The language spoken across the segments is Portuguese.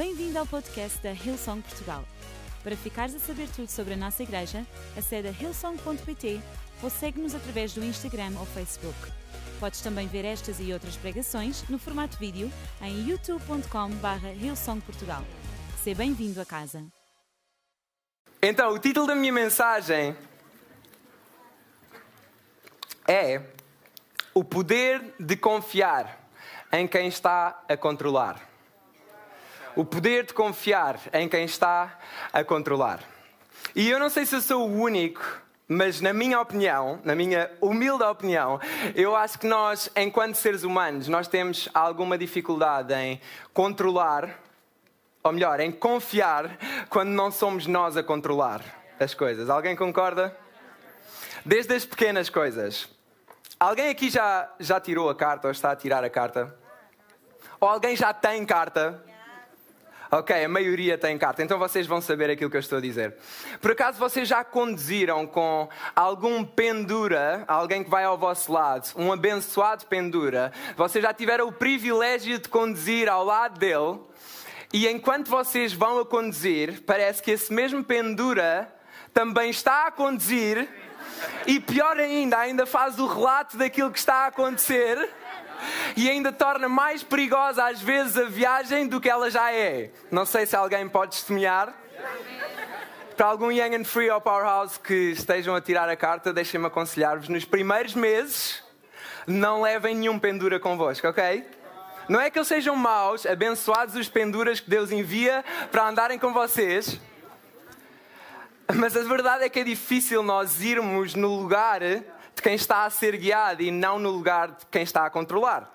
Bem-vindo ao podcast da Hillsong Portugal. Para ficares a saber tudo sobre a nossa igreja, acede a hillsong.pt ou segue-nos através do Instagram ou Facebook. Podes também ver estas e outras pregações no formato vídeo em youtube.com.br hillsongportugal. Seja bem-vindo a casa. Então, o título da minha mensagem é O poder de confiar em quem está a controlar. O poder de confiar em quem está a controlar. E eu não sei se eu sou o único, mas na minha opinião, na minha humilde opinião, eu acho que nós, enquanto seres humanos, nós temos alguma dificuldade em controlar, ou melhor, em confiar quando não somos nós a controlar as coisas. Alguém concorda? Desde as pequenas coisas. Alguém aqui já, já tirou a carta ou está a tirar a carta? Ou alguém já tem carta? Ok, a maioria tem carta, então vocês vão saber aquilo que eu estou a dizer. Por acaso vocês já conduziram com algum pendura, alguém que vai ao vosso lado, um abençoado pendura? Vocês já tiveram o privilégio de conduzir ao lado dele? E enquanto vocês vão a conduzir, parece que esse mesmo pendura também está a conduzir e pior ainda, ainda faz o relato daquilo que está a acontecer e ainda torna mais perigosa às vezes a viagem do que ela já é. Não sei se alguém pode testemunhar. Para algum Young and Free ou Powerhouse que estejam a tirar a carta, deixem-me aconselhar-vos: nos primeiros meses, não levem nenhum pendura convosco, ok? Não é que eles sejam maus, abençoados os penduras que Deus envia para andarem com vocês. Mas a verdade é que é difícil nós irmos no lugar de quem está a ser guiado e não no lugar de quem está a controlar.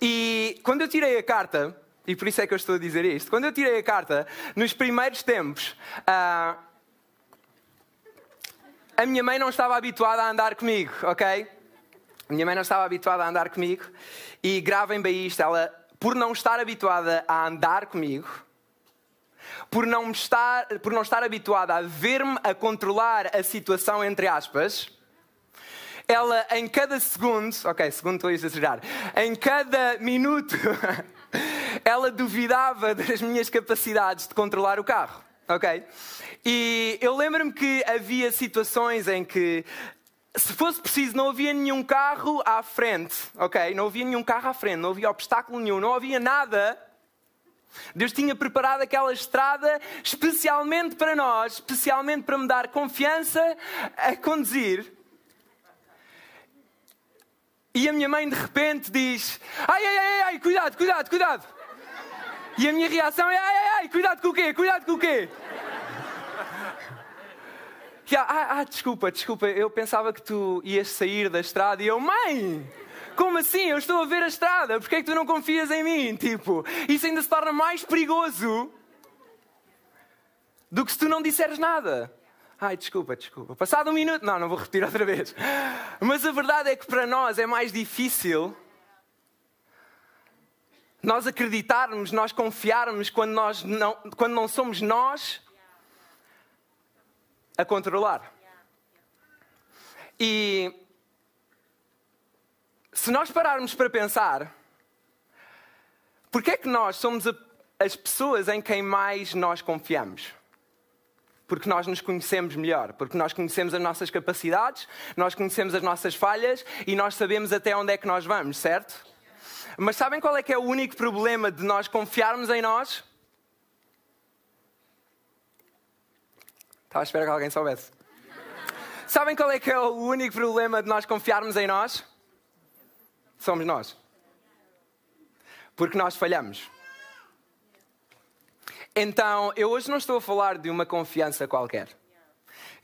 E quando eu tirei a carta, e por isso é que eu estou a dizer isto, quando eu tirei a carta, nos primeiros tempos, uh, a minha mãe não estava habituada a andar comigo, ok? A minha mãe não estava habituada a andar comigo e gravem bem isto, ela, por não estar habituada a andar comigo, por não estar, por não estar habituada a ver-me a controlar a situação, entre aspas, ela em cada segundo, ok, segundo estou a exagerar, em cada minuto, ela duvidava das minhas capacidades de controlar o carro, ok? E eu lembro-me que havia situações em que se fosse preciso, não havia nenhum carro à frente, ok? Não havia nenhum carro à frente, não havia obstáculo nenhum, não havia nada. Deus tinha preparado aquela estrada especialmente para nós, especialmente para me dar confiança a conduzir. E a minha mãe de repente diz: Ai, ai, ai, ai, cuidado, cuidado, cuidado. E a minha reação é: Ai, ai, ai, cuidado com o quê? Cuidado com o quê? ah, ah, desculpa, desculpa, eu pensava que tu ias sair da estrada e eu, mãe! Como assim? Eu estou a ver a estrada, porquê é que tu não confias em mim? Tipo, isso ainda se torna mais perigoso do que se tu não disseres nada. Ai, desculpa, desculpa. Passado um minuto. Não, não vou repetir outra vez. Mas a verdade é que para nós é mais difícil nós acreditarmos, nós confiarmos quando, nós não, quando não somos nós a controlar. E se nós pararmos para pensar, porque é que nós somos as pessoas em quem mais nós confiamos? Porque nós nos conhecemos melhor, porque nós conhecemos as nossas capacidades, nós conhecemos as nossas falhas e nós sabemos até onde é que nós vamos, certo? Mas sabem qual é que é o único problema de nós confiarmos em nós? Estava a esperar que alguém soubesse. Sabem qual é que é o único problema de nós confiarmos em nós? Somos nós. Porque nós falhamos. Então, eu hoje não estou a falar de uma confiança qualquer.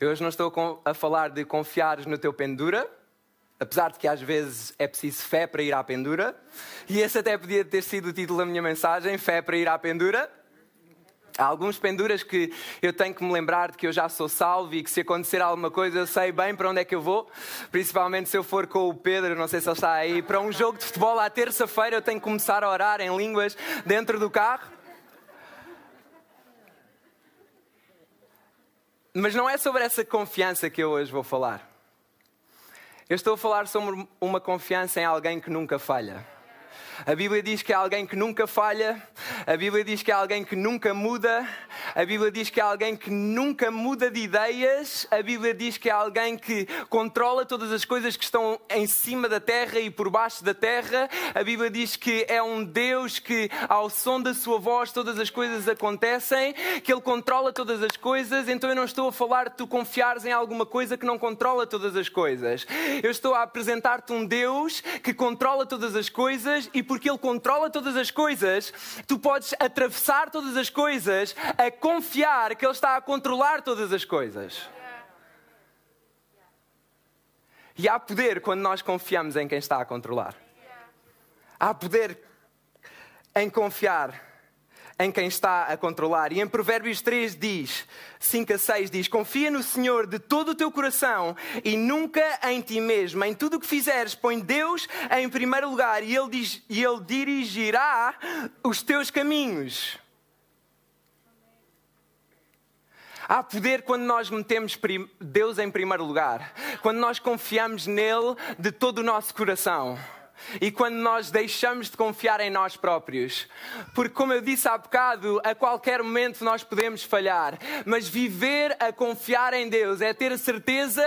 Eu hoje não estou a falar de confiares no teu pendura, apesar de que às vezes é preciso fé para ir à pendura. E esse até podia ter sido o título da minha mensagem: Fé para ir à pendura. Há alguns penduras que eu tenho que me lembrar de que eu já sou salvo e que se acontecer alguma coisa eu sei bem para onde é que eu vou. Principalmente se eu for com o Pedro, não sei se ele está aí, para um jogo de futebol à terça-feira eu tenho que começar a orar em línguas dentro do carro. Mas não é sobre essa confiança que eu hoje vou falar. Eu estou a falar sobre uma confiança em alguém que nunca falha. A Bíblia diz que é alguém que nunca falha, a Bíblia diz que é alguém que nunca muda, a Bíblia diz que é alguém que nunca muda de ideias, a Bíblia diz que é alguém que controla todas as coisas que estão em cima da terra e por baixo da terra, a Bíblia diz que é um Deus que, ao som da sua voz, todas as coisas acontecem, que Ele controla todas as coisas, então eu não estou a falar de tu confiares em alguma coisa que não controla todas as coisas. Eu estou a apresentar-te um Deus que controla todas as coisas e porque Ele controla todas as coisas, tu podes atravessar todas as coisas a confiar que Ele está a controlar todas as coisas. E há poder quando nós confiamos em quem está a controlar. Há poder em confiar em quem está a controlar. E em Provérbios 3 diz, 5 a 6 diz: Confia no Senhor de todo o teu coração e nunca em ti mesmo. Em tudo o que fizeres, põe Deus em primeiro lugar e Ele, diz, e ele dirigirá os teus caminhos. Há poder quando nós metemos Deus em primeiro lugar, quando nós confiamos nele de todo o nosso coração e quando nós deixamos de confiar em nós próprios. Porque, como eu disse há bocado, a qualquer momento nós podemos falhar, mas viver a confiar em Deus é ter a certeza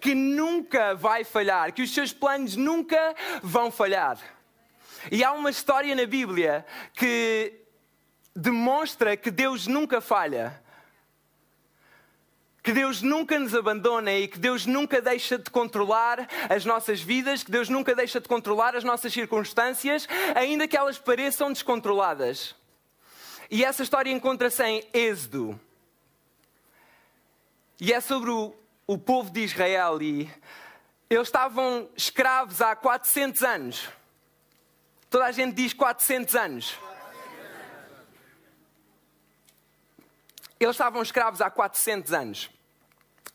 que nunca vai falhar, que os seus planos nunca vão falhar. E há uma história na Bíblia que demonstra que Deus nunca falha que Deus nunca nos abandona e que Deus nunca deixa de controlar as nossas vidas, que Deus nunca deixa de controlar as nossas circunstâncias, ainda que elas pareçam descontroladas. E essa história encontra-se em Êxodo. E é sobre o, o povo de Israel. E eles estavam escravos há 400 anos. Toda a gente diz 400 anos. Eles estavam escravos há 400 anos.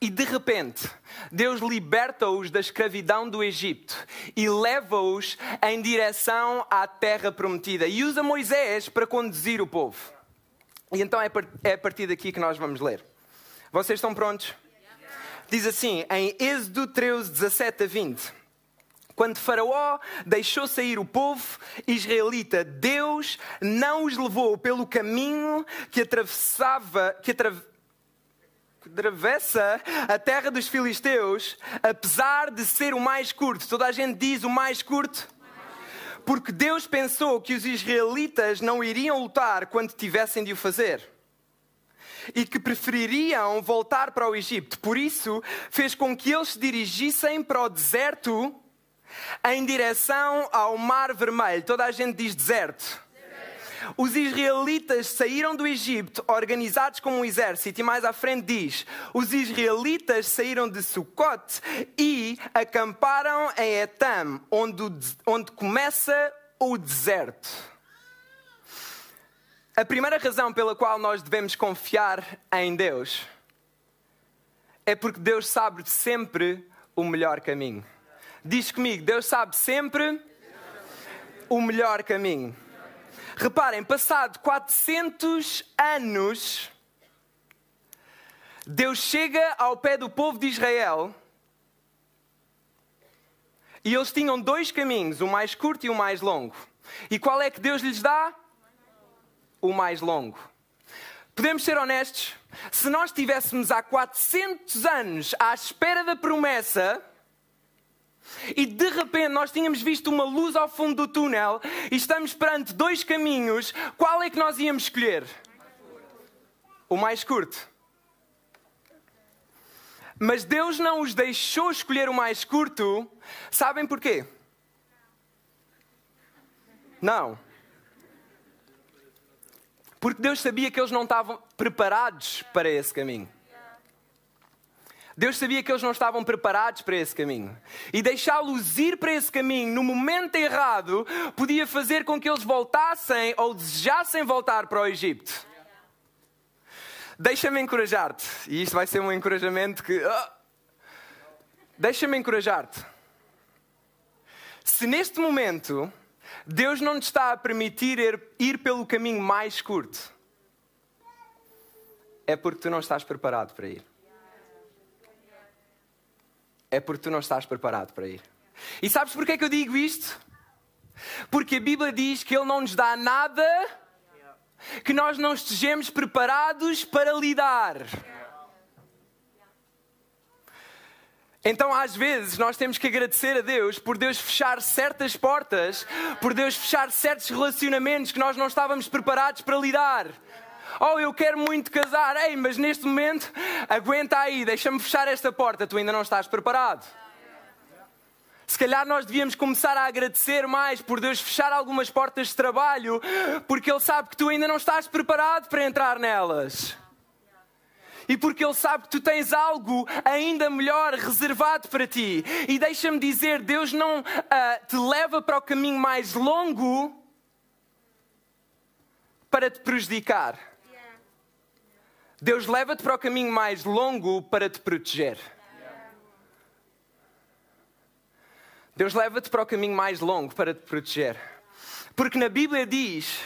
E de repente, Deus liberta-os da escravidão do Egito e leva-os em direção à terra prometida e usa Moisés para conduzir o povo. E então é, é a partir daqui que nós vamos ler. Vocês estão prontos? Diz assim, em Êxodo 13, 17 a 20. Quando Faraó deixou sair o povo israelita, Deus não os levou pelo caminho que atravessava, que atravessava atravessa a terra dos filisteus, apesar de ser o mais curto. Toda a gente diz o mais curto. Porque Deus pensou que os israelitas não iriam lutar quando tivessem de o fazer. E que prefeririam voltar para o Egito. Por isso, fez com que eles se dirigissem para o deserto em direção ao Mar Vermelho. Toda a gente diz deserto. Os israelitas saíram do Egito organizados como um exército, e mais à frente diz: os israelitas saíram de Sucote e acamparam em Etam, onde, onde começa o deserto. A primeira razão pela qual nós devemos confiar em Deus é porque Deus sabe sempre o melhor caminho. Diz comigo: Deus sabe sempre o melhor caminho. Reparem, passado 400 anos, Deus chega ao pé do povo de Israel e eles tinham dois caminhos, o mais curto e o mais longo. E qual é que Deus lhes dá? O mais longo. Podemos ser honestos? Se nós estivéssemos há 400 anos à espera da promessa, e de repente nós tínhamos visto uma luz ao fundo do túnel e estamos perante dois caminhos, qual é que nós íamos escolher? O mais curto. Mas Deus não os deixou escolher o mais curto, sabem porquê? Não. Porque Deus sabia que eles não estavam preparados para esse caminho. Deus sabia que eles não estavam preparados para esse caminho. E deixá-los ir para esse caminho no momento errado podia fazer com que eles voltassem ou desejassem voltar para o Egito. Deixa-me encorajar-te. E isto vai ser um encorajamento que. Oh. Deixa-me encorajar-te. Se neste momento Deus não te está a permitir ir, ir pelo caminho mais curto, é porque tu não estás preparado para ir é porque tu não estás preparado para ir. E sabes porquê que eu digo isto? Porque a Bíblia diz que Ele não nos dá nada que nós não estejamos preparados para lidar. Então, às vezes, nós temos que agradecer a Deus por Deus fechar certas portas, por Deus fechar certos relacionamentos que nós não estávamos preparados para lidar. Oh, eu quero muito casar, ei, mas neste momento, aguenta aí, deixa-me fechar esta porta, tu ainda não estás preparado. Se calhar nós devíamos começar a agradecer mais por Deus fechar algumas portas de trabalho, porque Ele sabe que tu ainda não estás preparado para entrar nelas e porque Ele sabe que tu tens algo ainda melhor reservado para ti. E deixa-me dizer: Deus não uh, te leva para o caminho mais longo para te prejudicar. Deus leva-te para o caminho mais longo para te proteger. Deus leva-te para o caminho mais longo para te proteger. Porque na Bíblia diz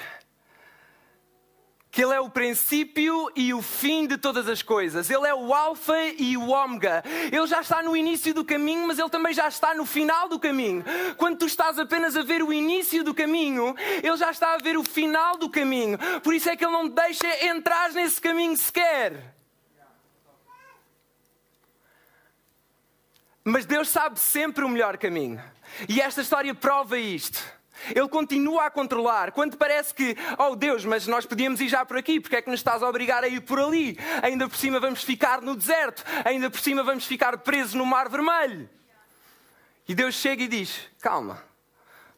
que Ele é o princípio e o fim de todas as coisas. Ele é o Alfa e o Ômega. Ele já está no início do caminho, mas Ele também já está no final do caminho. Quando tu estás apenas a ver o início do caminho, Ele já está a ver o final do caminho. Por isso é que Ele não te deixa entrar nesse caminho sequer. Mas Deus sabe sempre o melhor caminho. E esta história prova isto. Ele continua a controlar. Quando parece que, oh Deus, mas nós podíamos ir já por aqui, porque é que nos estás a obrigar a ir por ali? Ainda por cima vamos ficar no deserto, ainda por cima vamos ficar presos no Mar Vermelho. E Deus chega e diz: Calma,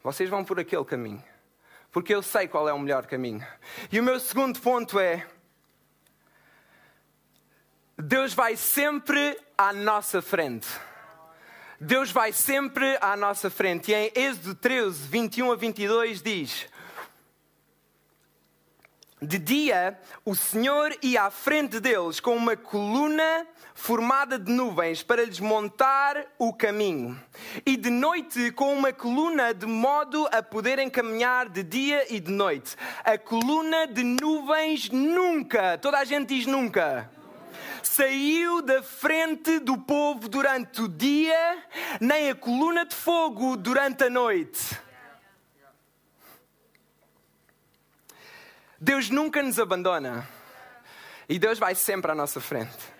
vocês vão por aquele caminho, porque eu sei qual é o melhor caminho. E o meu segundo ponto é: Deus vai sempre à nossa frente. Deus vai sempre à nossa frente. E em Êxodo 13, 21 a 22 diz: De dia, o Senhor ia à frente deles com uma coluna formada de nuvens para lhes montar o caminho, e de noite com uma coluna de modo a poderem caminhar de dia e de noite. A coluna de nuvens nunca, toda a gente diz nunca saiu da frente do povo durante o dia, nem a coluna de fogo durante a noite. Deus nunca nos abandona e Deus vai sempre à nossa frente.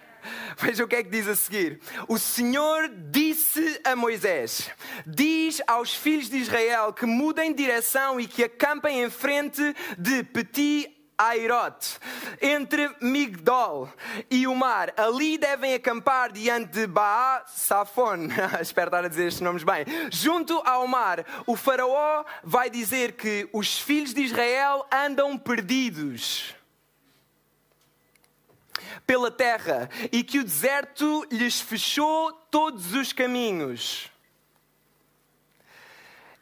Veja o que é que diz a seguir. O Senhor disse a Moisés: Diz aos filhos de Israel que mudem de direção e que acampem em frente de Petit Airot, entre Migdol e o mar. Ali devem acampar diante de Baá Safon. Espero estar a dizer estes nomes bem. Junto ao mar, o Faraó vai dizer que os filhos de Israel andam perdidos pela terra e que o deserto lhes fechou todos os caminhos.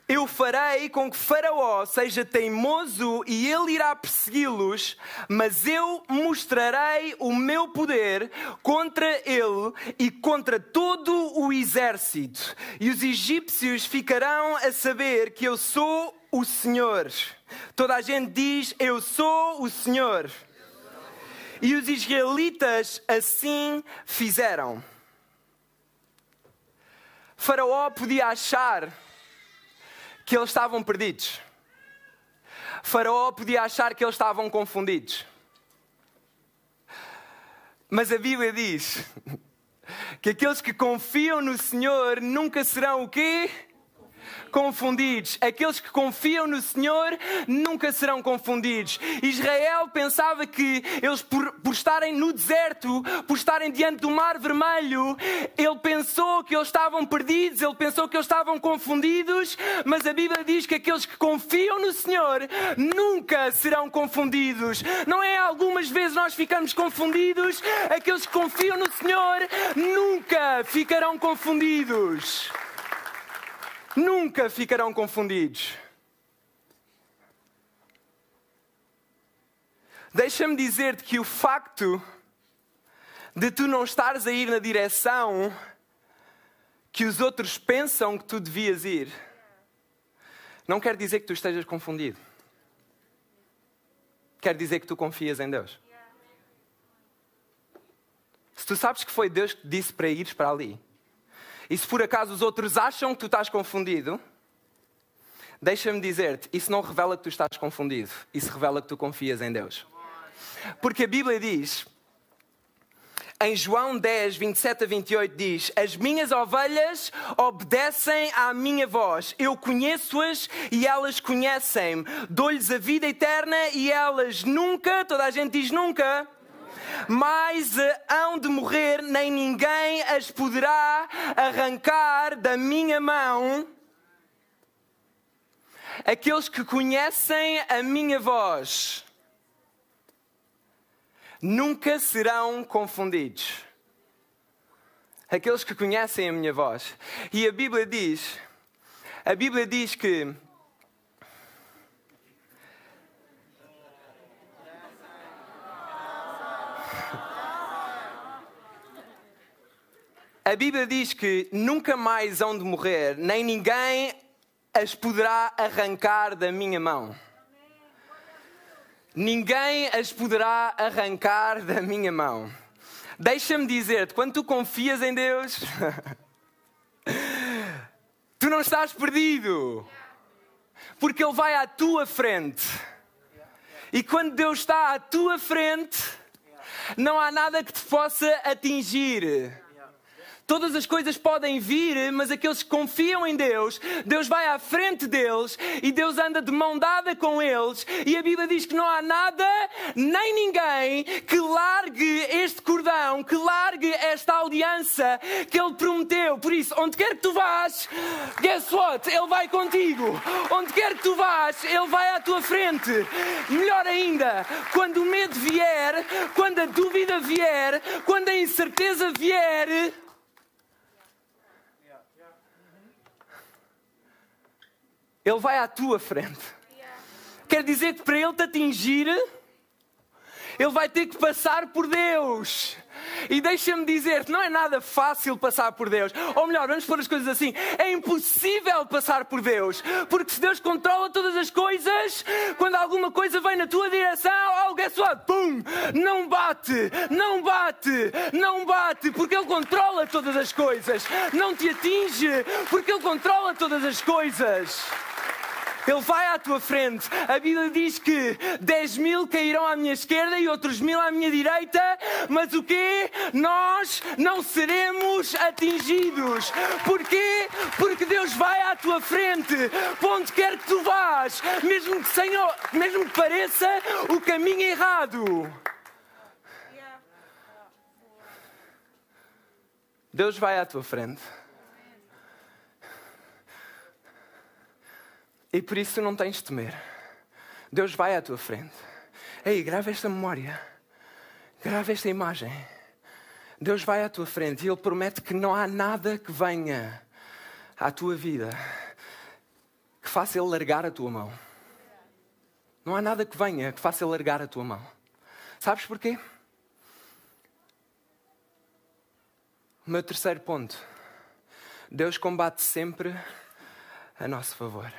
Eu farei com que Faraó seja teimoso e ele irá persegui-los, mas eu mostrarei o meu poder contra ele e contra todo o exército. E os egípcios ficarão a saber que eu sou o Senhor. Toda a gente diz: Eu sou o Senhor. E os israelitas assim fizeram. Faraó podia achar que eles estavam perdidos. Faraó podia achar que eles estavam confundidos. Mas a Bíblia diz que aqueles que confiam no Senhor nunca serão o quê? Confundidos. Aqueles que confiam no Senhor nunca serão confundidos. Israel pensava que eles, por, por estarem no deserto, por estarem diante do Mar Vermelho, ele pensou que eles estavam perdidos, ele pensou que eles estavam confundidos, mas a Bíblia diz que aqueles que confiam no Senhor nunca serão confundidos. Não é algumas vezes nós ficamos confundidos, aqueles que confiam no Senhor nunca ficarão confundidos nunca ficarão confundidos. Deixa-me dizer-te que o facto de tu não estares a ir na direção que os outros pensam que tu devias ir, não quer dizer que tu estejas confundido. Quer dizer que tu confias em Deus. Se tu sabes que foi Deus que te disse para ires para ali, e se por acaso os outros acham que tu estás confundido, Deixa-me dizer-te, isso não revela que tu estás confundido, isso revela que tu confias em Deus. Porque a Bíblia diz, em João 10, 27 a 28, diz: As minhas ovelhas obedecem à minha voz, eu conheço-as e elas conhecem-me, dou-lhes a vida eterna e elas nunca, toda a gente diz nunca, mas hão de morrer, nem ninguém as poderá arrancar da minha mão. Aqueles que conhecem a minha voz nunca serão confundidos. Aqueles que conhecem a minha voz. E a Bíblia diz, a Bíblia diz que A Bíblia diz que nunca mais hão de morrer, nem ninguém as poderá arrancar da minha mão. Ninguém as poderá arrancar da minha mão. Deixa-me dizer-te, quando tu confias em Deus, tu não estás perdido, porque Ele vai à tua frente. E quando Deus está à tua frente, não há nada que te possa atingir. Todas as coisas podem vir, mas aqueles que confiam em Deus, Deus vai à frente deles e Deus anda de mão dada com eles. E a Bíblia diz que não há nada, nem ninguém, que largue este cordão, que largue esta aliança que Ele prometeu. Por isso, onde quer que tu vás, guess what? Ele vai contigo. Onde quer que tu vás, Ele vai à tua frente. Melhor ainda, quando o medo vier, quando a dúvida vier, quando a incerteza vier, Ele vai à tua frente. Quer dizer que para ele te atingir, ele vai ter que passar por Deus. E deixa-me dizer-te, não é nada fácil passar por Deus. Ou melhor, vamos pôr as coisas assim: é impossível passar por Deus. Porque se Deus controla todas as coisas, quando alguma coisa vem na tua direção, oh, guess what? Pum! Não bate, não bate, não bate, porque Ele controla todas as coisas. Não te atinge, porque Ele controla todas as coisas. Ele vai à tua frente. A Bíblia diz que 10 mil cairão à minha esquerda e outros mil à minha direita, mas o que? Nós não seremos atingidos. Porquê? Porque Deus vai à tua frente, onde quer que tu vás, mesmo que, Senhor, mesmo que pareça o caminho errado. Deus vai à tua frente. E por isso não tens de temer. Deus vai à tua frente. Ei, grava esta memória. Grava esta imagem. Deus vai à tua frente e Ele promete que não há nada que venha à tua vida que faça Ele largar a tua mão. Não há nada que venha que faça Ele largar a tua mão. Sabes porquê? O meu terceiro ponto. Deus combate sempre a nosso favor.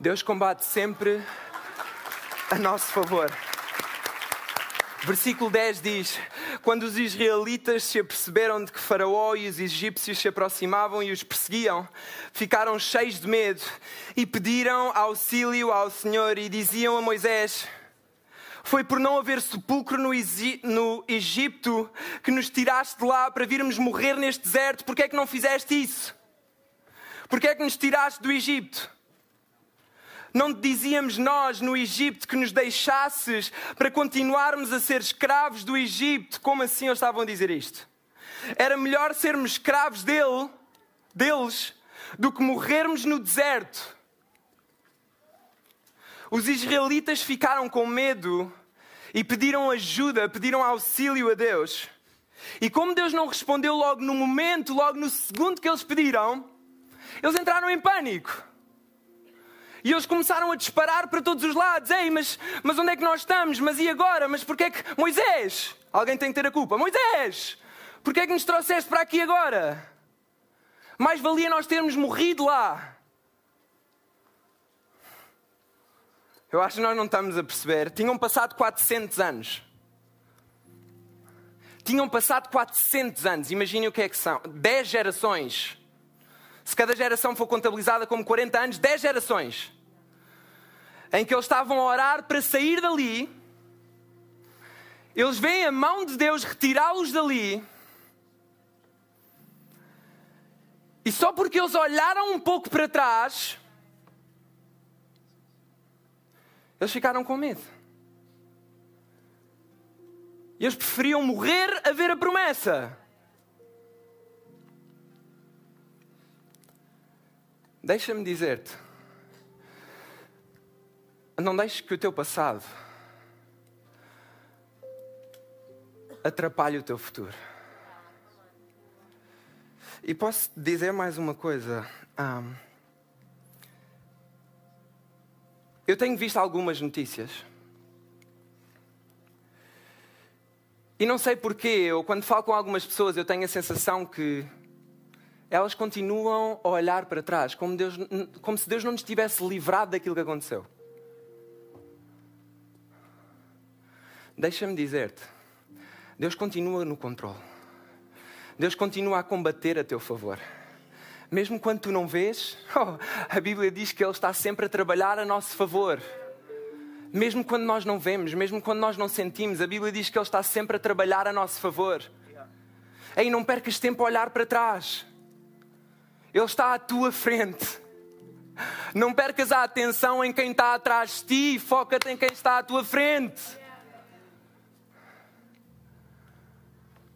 Deus combate sempre a nosso favor. Versículo 10 diz: Quando os israelitas se aperceberam de que Faraó e os egípcios se aproximavam e os perseguiam, ficaram cheios de medo e pediram auxílio ao Senhor e diziam a Moisés: Foi por não haver sepulcro no, Egito que nos tiraste de lá para virmos morrer neste deserto. Por que é que não fizeste isso? Por que é que nos tiraste do Egito? Não te dizíamos nós no Egito que nos deixasses para continuarmos a ser escravos do Egito? Como assim eles estavam a dizer isto? Era melhor sermos escravos dele, deles, do que morrermos no deserto. Os israelitas ficaram com medo e pediram ajuda, pediram auxílio a Deus. E como Deus não respondeu logo no momento, logo no segundo que eles pediram, eles entraram em pânico. E eles começaram a disparar para todos os lados. Ei, mas, mas onde é que nós estamos? Mas e agora? Mas porquê é que. Moisés! Alguém tem que ter a culpa. Moisés! Porquê é que nos trouxeste para aqui agora? Mais valia nós termos morrido lá. Eu acho que nós não estamos a perceber. Tinham passado 400 anos. Tinham passado 400 anos. Imaginem o que é que são. 10 gerações se cada geração for contabilizada como 40 anos, 10 gerações, em que eles estavam a orar para sair dali, eles veem a mão de Deus retirá-los dali, e só porque eles olharam um pouco para trás, eles ficaram com medo. Eles preferiam morrer a ver a promessa. Deixa-me dizer-te, não deixes que o teu passado atrapalhe o teu futuro. E posso dizer mais uma coisa. Um, eu tenho visto algumas notícias. E não sei porquê, eu quando falo com algumas pessoas eu tenho a sensação que elas continuam a olhar para trás, como, Deus, como se Deus não nos tivesse livrado daquilo que aconteceu. Deixa-me dizer-te, Deus continua no controle. Deus continua a combater a teu favor. Mesmo quando tu não vês, oh, a Bíblia diz que Ele está sempre a trabalhar a nosso favor. Mesmo quando nós não vemos, mesmo quando nós não sentimos, a Bíblia diz que Ele está sempre a trabalhar a nosso favor. Ei, não percas tempo a olhar para trás. Ele está à tua frente. Não percas a atenção em quem está atrás de ti, foca-te em quem está à tua frente.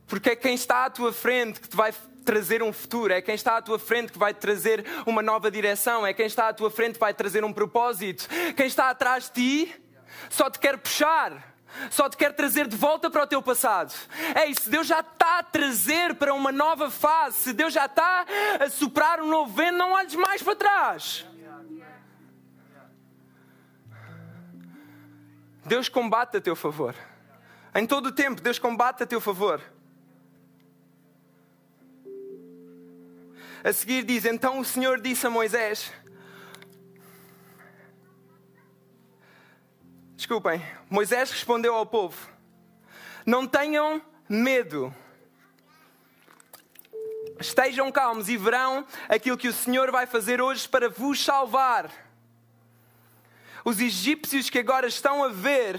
Porque é quem está à tua frente que te vai trazer um futuro, é quem está à tua frente que vai trazer uma nova direção, é quem está à tua frente que vai trazer um propósito. Quem está atrás de ti só te quer puxar só te quer trazer de volta para o teu passado. Ei, se Deus já está a trazer para uma nova fase, se Deus já está a soprar um novo vento, não olhes mais para trás. Deus combate a teu favor. Em todo o tempo, Deus combate a teu favor. A seguir diz: Então o Senhor disse a Moisés: Desculpem. Moisés respondeu ao povo: Não tenham medo. Estejam calmos e verão aquilo que o Senhor vai fazer hoje para vos salvar. Os egípcios que agora estão a ver,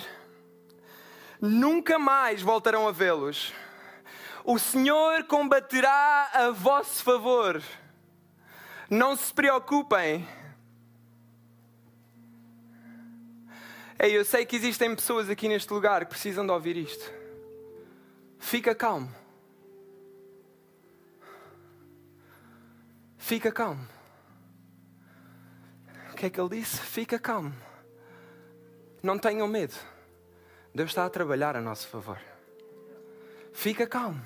nunca mais voltarão a vê-los. O Senhor combaterá a vosso favor. Não se preocupem Ei, eu sei que existem pessoas aqui neste lugar que precisam de ouvir isto. Fica calmo. Fica calmo. O que é que ele disse? Fica calmo. Não tenham medo. Deus está a trabalhar a nosso favor. Fica calmo.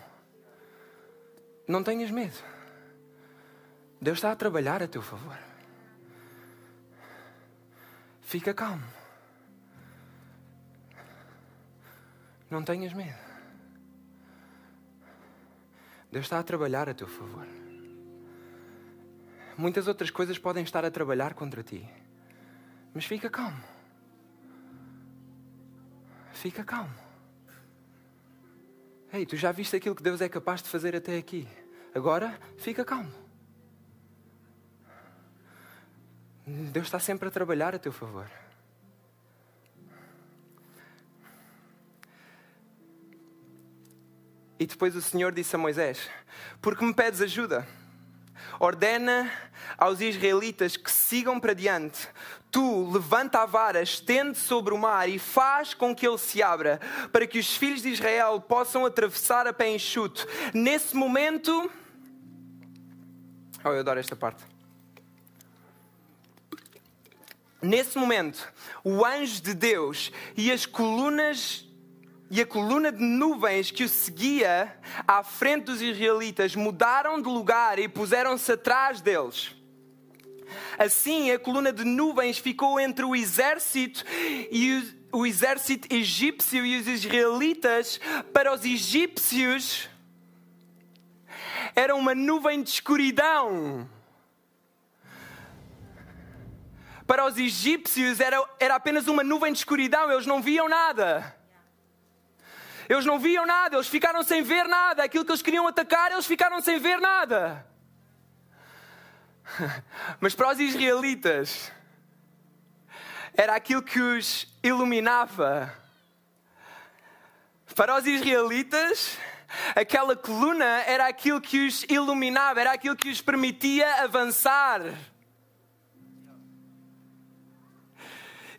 Não tenhas medo. Deus está a trabalhar a teu favor. Fica calmo. Não tenhas medo. Deus está a trabalhar a teu favor. Muitas outras coisas podem estar a trabalhar contra ti. Mas fica calmo. Fica calmo. Ei, tu já viste aquilo que Deus é capaz de fazer até aqui. Agora, fica calmo. Deus está sempre a trabalhar a teu favor. E depois o Senhor disse a Moisés: Porque me pedes ajuda? Ordena aos israelitas que sigam para diante. Tu levanta a vara, estende sobre o mar e faz com que ele se abra, para que os filhos de Israel possam atravessar a pé enxuto. Nesse momento. Oh, eu adoro esta parte. Nesse momento, o anjo de Deus e as colunas e a coluna de nuvens que o seguia à frente dos israelitas mudaram de lugar e puseram-se atrás deles. Assim, a coluna de nuvens ficou entre o exército e o, o exército egípcio e os israelitas. Para os egípcios, era uma nuvem de escuridão. Para os egípcios, era, era apenas uma nuvem de escuridão, eles não viam nada. Eles não viam nada, eles ficaram sem ver nada. Aquilo que eles queriam atacar, eles ficaram sem ver nada. Mas para os israelitas, era aquilo que os iluminava. Para os israelitas, aquela coluna era aquilo que os iluminava, era aquilo que os permitia avançar.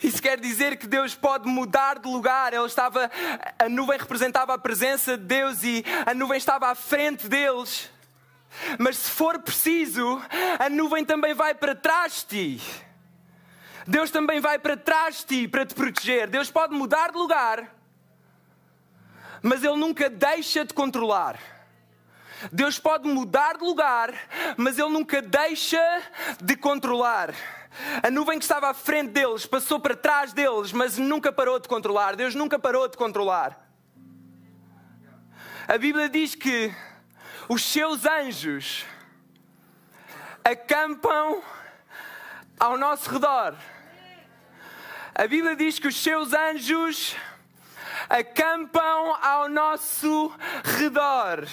Isso quer dizer que Deus pode mudar de lugar. Ele estava, a nuvem representava a presença de Deus e a nuvem estava à frente deles. Mas se for preciso, a nuvem também vai para trás de ti. Deus também vai para trás de ti para te proteger. Deus pode mudar de lugar, mas Ele nunca deixa de controlar. Deus pode mudar de lugar, mas Ele nunca deixa de controlar. A nuvem que estava à frente deles passou para trás deles, mas nunca parou de controlar. Deus nunca parou de controlar. A Bíblia diz que os seus anjos acampam ao nosso redor. A Bíblia diz que os seus anjos acampam ao nosso redor.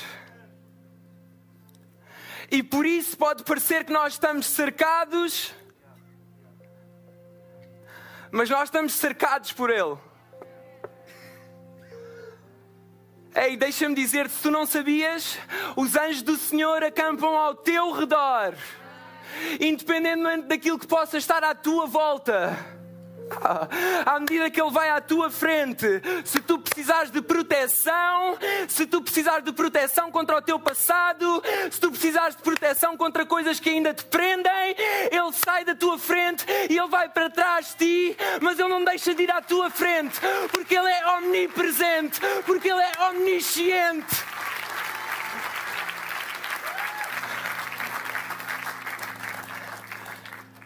E por isso pode parecer que nós estamos cercados mas nós estamos cercados por Ele. Ei, deixa-me dizer, se tu não sabias, os anjos do Senhor acampam ao teu redor, independentemente daquilo que possa estar à tua volta. À medida que Ele vai à tua frente, se tu precisares de proteção, se tu precisares de proteção contra o teu passado, se tu precisares de proteção contra coisas que ainda te prendem, Ele sai da tua frente e Ele vai para trás de ti, mas Ele não deixa de ir à tua frente, porque Ele é omnipresente, porque Ele é omnisciente.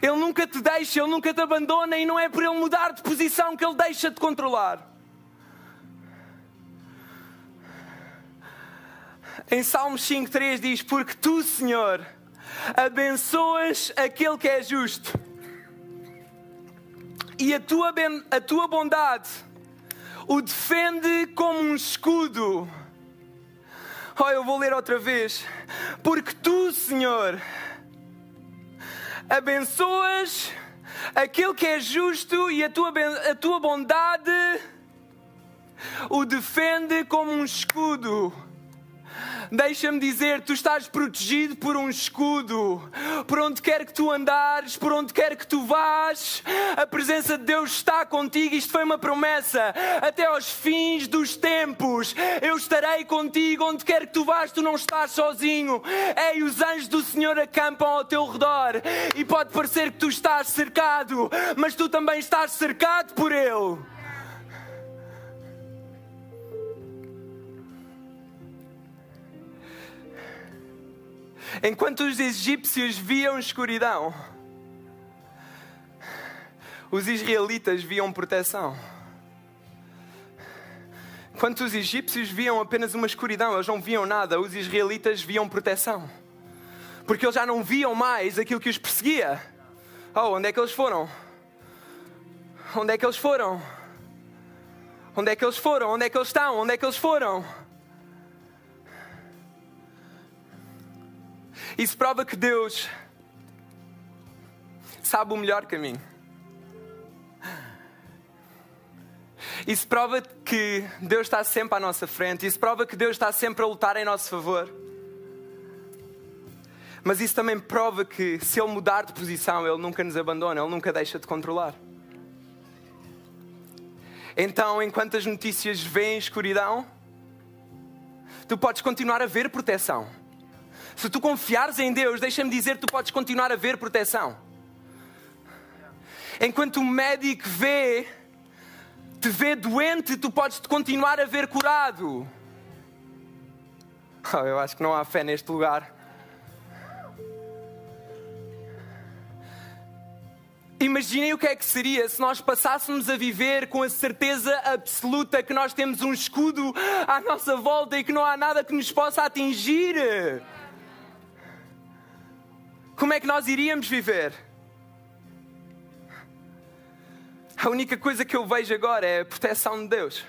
Ele nunca te deixa, Ele nunca te abandona e não é por Ele mudar de posição que Ele deixa de controlar. Em Salmos 5,3 diz: Porque tu, Senhor, abençoas aquele que é justo, e a tua, a tua bondade o defende como um escudo. Oh, eu vou ler outra vez. Porque tu, Senhor, abençoas aquele que é justo e a tua, a tua bondade o defende como um escudo. Deixa-me dizer, tu estás protegido por um escudo. Por onde quer que tu andares, por onde quer que tu vás, a presença de Deus está contigo. Isto foi uma promessa. Até aos fins dos tempos, eu estarei contigo. Onde quer que tu vás, tu não estás sozinho. Ei, os anjos do Senhor acampam ao teu redor. E pode parecer que tu estás cercado, mas tu também estás cercado por Ele. Enquanto os egípcios viam escuridão, os israelitas viam proteção. Enquanto os egípcios viam apenas uma escuridão, eles não viam nada, os israelitas viam proteção. Porque eles já não viam mais aquilo que os perseguia. Oh, onde é que eles foram? Onde é que eles foram? Onde é que eles foram? Onde é que eles estão? Onde é que eles foram? Isso prova que Deus sabe o melhor caminho. Isso prova que Deus está sempre à nossa frente. Isso prova que Deus está sempre a lutar em nosso favor. Mas isso também prova que se Ele mudar de posição, Ele nunca nos abandona, Ele nunca deixa de controlar. Então, enquanto as notícias vêm escuridão, tu podes continuar a ver proteção. Se tu confiares em Deus, deixa-me dizer, tu podes continuar a ver proteção. Enquanto o médico vê, te vê doente, tu podes continuar a ver curado. Oh, eu acho que não há fé neste lugar. Imaginem o que é que seria se nós passássemos a viver com a certeza absoluta que nós temos um escudo à nossa volta e que não há nada que nos possa atingir. Como é que nós iríamos viver? A única coisa que eu vejo agora é a proteção de Deus.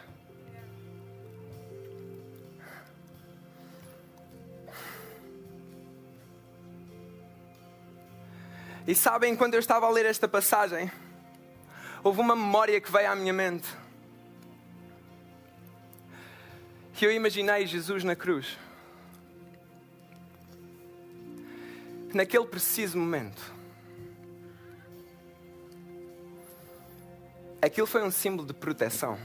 E sabem, quando eu estava a ler esta passagem, houve uma memória que veio à minha mente. Que eu imaginei Jesus na cruz. Naquele preciso momento. Aquilo foi um símbolo de proteção.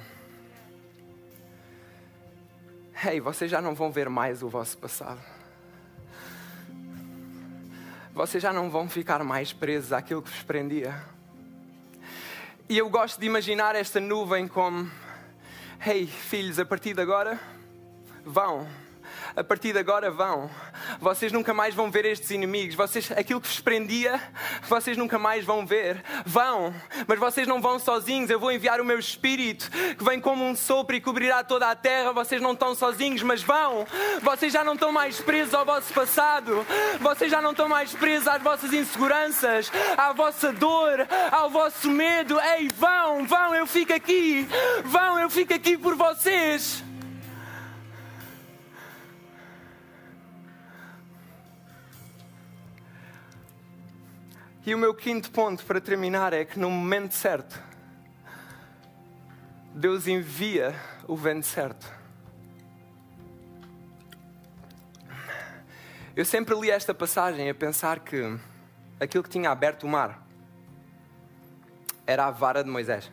Ei, vocês já não vão ver mais o vosso passado. Vocês já não vão ficar mais presos àquilo que vos prendia. E eu gosto de imaginar esta nuvem como: Ei, filhos, a partir de agora, vão a partir de agora vão. Vocês nunca mais vão ver estes inimigos. Vocês, aquilo que vos prendia, vocês nunca mais vão ver. Vão, mas vocês não vão sozinhos. Eu vou enviar o meu espírito que vem como um sopro e cobrirá toda a terra. Vocês não estão sozinhos, mas vão. Vocês já não estão mais presos ao vosso passado. Vocês já não estão mais presos às vossas inseguranças, à vossa dor, ao vosso medo. Ei, vão, vão, eu fico aqui. Vão, eu fico aqui por vocês. E o meu quinto ponto para terminar é que no momento certo, Deus envia o vento certo. Eu sempre li esta passagem a pensar que aquilo que tinha aberto o mar era a vara de Moisés.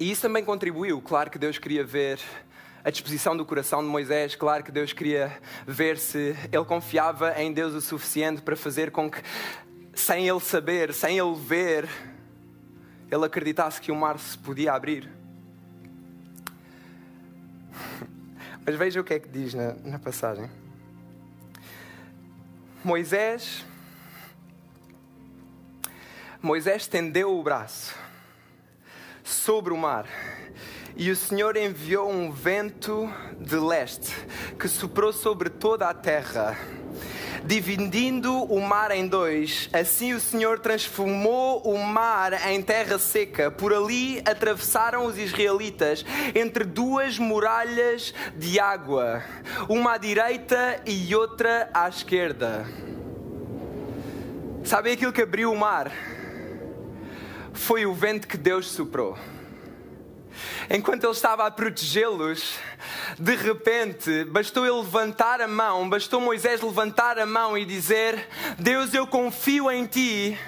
E isso também contribuiu. Claro que Deus queria ver a disposição do coração de Moisés. Claro que Deus queria ver se ele confiava em Deus o suficiente para fazer com que, sem ele saber, sem ele ver, ele acreditasse que o mar se podia abrir. Mas veja o que é que diz na, na passagem. Moisés. Moisés estendeu o braço sobre o mar e o Senhor enviou um vento de leste que soprou sobre toda a terra, dividindo o mar em dois. Assim o Senhor transformou o mar em terra seca. Por ali atravessaram os israelitas entre duas muralhas de água, uma à direita e outra à esquerda. Sabe aquilo que abriu o mar? Foi o vento que Deus soprou enquanto ele estava a protegê-los, de repente, bastou ele levantar a mão, bastou Moisés levantar a mão e dizer: Deus, eu confio em ti.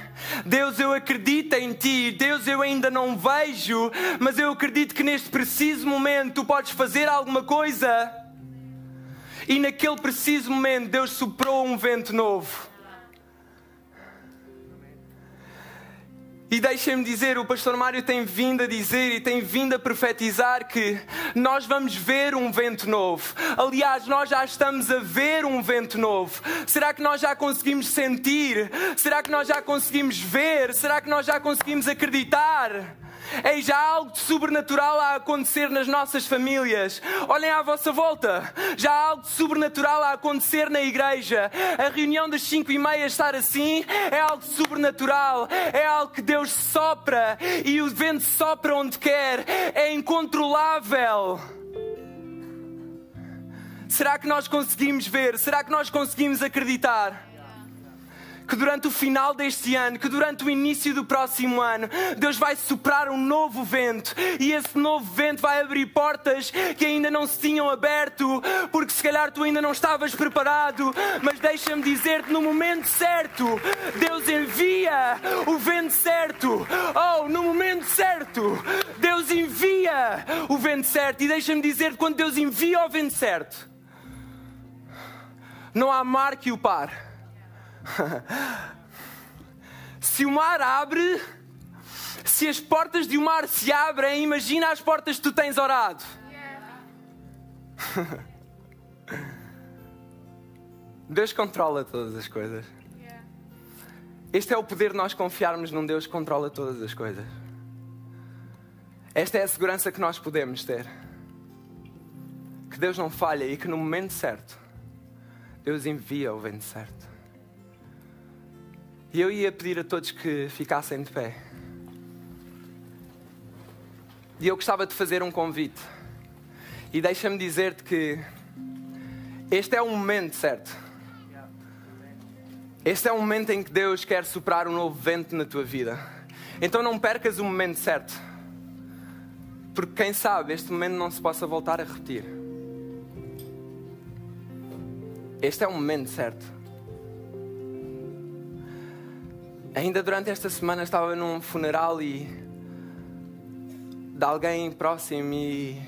Deus, eu acredito em ti. Deus, eu ainda não vejo, mas eu acredito que neste preciso momento tu podes fazer alguma coisa. E naquele preciso momento, Deus soprou um vento novo. E deixem-me dizer, o pastor Mário tem vindo a dizer e tem vindo a profetizar que nós vamos ver um vento novo. Aliás, nós já estamos a ver um vento novo. Será que nós já conseguimos sentir? Será que nós já conseguimos ver? Será que nós já conseguimos acreditar? Ei, já algo de sobrenatural a acontecer nas nossas famílias. Olhem à vossa volta. Já há algo de sobrenatural a acontecer na igreja. A reunião das cinco e meia estar assim é algo sobrenatural. É algo que Deus sopra e o vento sopra onde quer. É incontrolável. Será que nós conseguimos ver? Será que nós conseguimos acreditar? Que durante o final deste ano, que durante o início do próximo ano, Deus vai soprar um novo vento. E esse novo vento vai abrir portas que ainda não se tinham aberto, porque se calhar tu ainda não estavas preparado, mas deixa-me dizer-te no momento certo, Deus envia o vento certo. Oh, no momento certo, Deus envia o vento certo. E deixa-me dizer-te quando Deus envia o vento certo, não há mar que o pare se o mar abre, se as portas de um mar se abrem, imagina as portas que tu tens orado. Deus controla todas as coisas. Este é o poder de nós confiarmos num Deus que controla todas as coisas. Esta é a segurança que nós podemos ter. Que Deus não falha e que no momento certo, Deus envia o vento certo. E eu ia pedir a todos que ficassem de pé. E eu gostava de fazer um convite. E deixa-me dizer-te que este é o momento certo Este é um momento em que Deus quer soprar um novo vento na tua vida. Então não percas o momento certo. Porque quem sabe este momento não se possa voltar a repetir. Este é o momento certo. Ainda durante esta semana estava num funeral e de alguém próximo e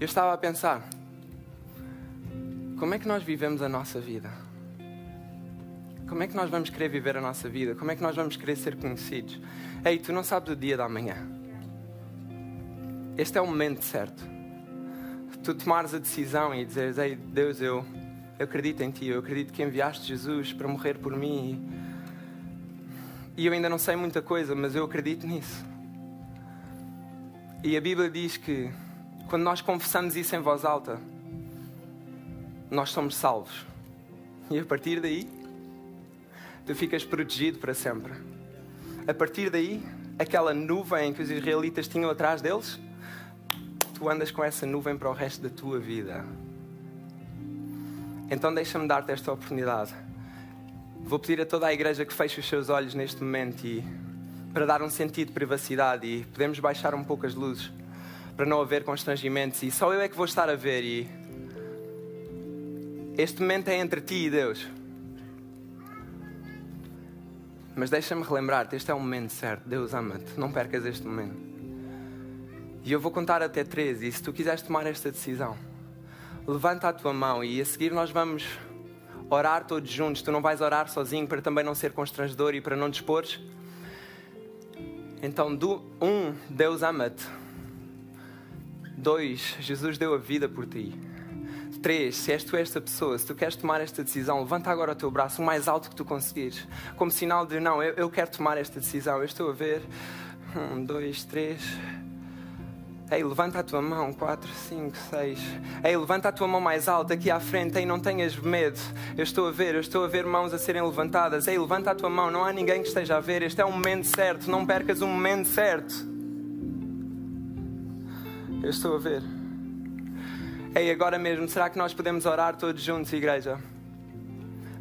eu estava a pensar como é que nós vivemos a nossa vida? Como é que nós vamos querer viver a nossa vida? Como é que nós vamos querer ser conhecidos? Ei, tu não sabes o dia da manhã. Este é o momento certo. Tu tomares a decisão e dizeres: Ei, Deus, eu, eu acredito em Ti, eu acredito que enviaste Jesus para morrer por mim. E eu ainda não sei muita coisa, mas eu acredito nisso. E a Bíblia diz que quando nós confessamos isso em voz alta, nós somos salvos. E a partir daí, tu ficas protegido para sempre. A partir daí, aquela nuvem que os israelitas tinham atrás deles, tu andas com essa nuvem para o resto da tua vida. Então deixa-me dar-te esta oportunidade. Vou pedir a toda a igreja que feche os seus olhos neste momento e para dar um sentido de privacidade e podemos baixar um pouco as luzes para não haver constrangimentos e só eu é que vou estar a ver e este momento é entre ti e Deus. Mas deixa-me relembrar-te, este é o momento certo. Deus ama-te, não percas este momento. E eu vou contar até três, e se tu quiseres tomar esta decisão, levanta a tua mão e a seguir nós vamos orar todos juntos. Tu não vais orar sozinho para também não ser constrangedor e para não dispores. Então, do, um, Deus ama-te. Dois, Jesus deu a vida por ti. Três, se és tu esta pessoa, se tu queres tomar esta decisão, levanta agora o teu braço o mais alto que tu conseguires, como sinal de não, eu, eu quero tomar esta decisão. Eu estou a ver. Um, dois, três. Ei, levanta a tua mão. Quatro, cinco, seis. Ei, levanta a tua mão mais alta aqui à frente. Ei, não tenhas medo. Eu estou a ver, eu estou a ver mãos a serem levantadas. Ei, levanta a tua mão. Não há ninguém que esteja a ver. Este é o momento certo. Não percas o momento certo. Eu estou a ver. Ei, agora mesmo, será que nós podemos orar todos juntos, igreja?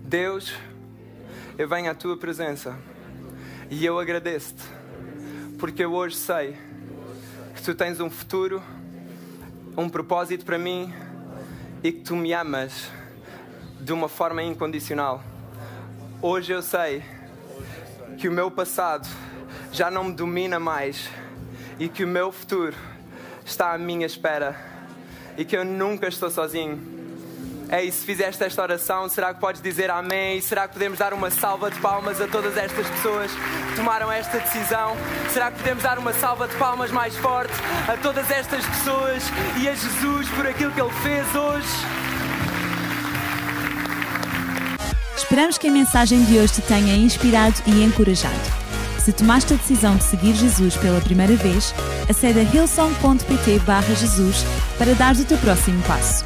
Deus, eu venho à tua presença e eu agradeço-te, porque eu hoje sei que tu tens um futuro, um propósito para mim e que tu me amas de uma forma incondicional. Hoje eu sei que o meu passado já não me domina mais e que o meu futuro está à minha espera e que eu nunca estou sozinho. Ei, se fizeste esta oração, será que podes dizer amém? E será que podemos dar uma salva de palmas a todas estas pessoas que tomaram esta decisão? Será que podemos dar uma salva de palmas mais forte a todas estas pessoas e a Jesus por aquilo que Ele fez hoje? Esperamos que a mensagem de hoje te tenha inspirado e encorajado. Se tomaste a decisão de seguir Jesus pela primeira vez, acede a hillsong.pt Jesus para dar o teu próximo passo.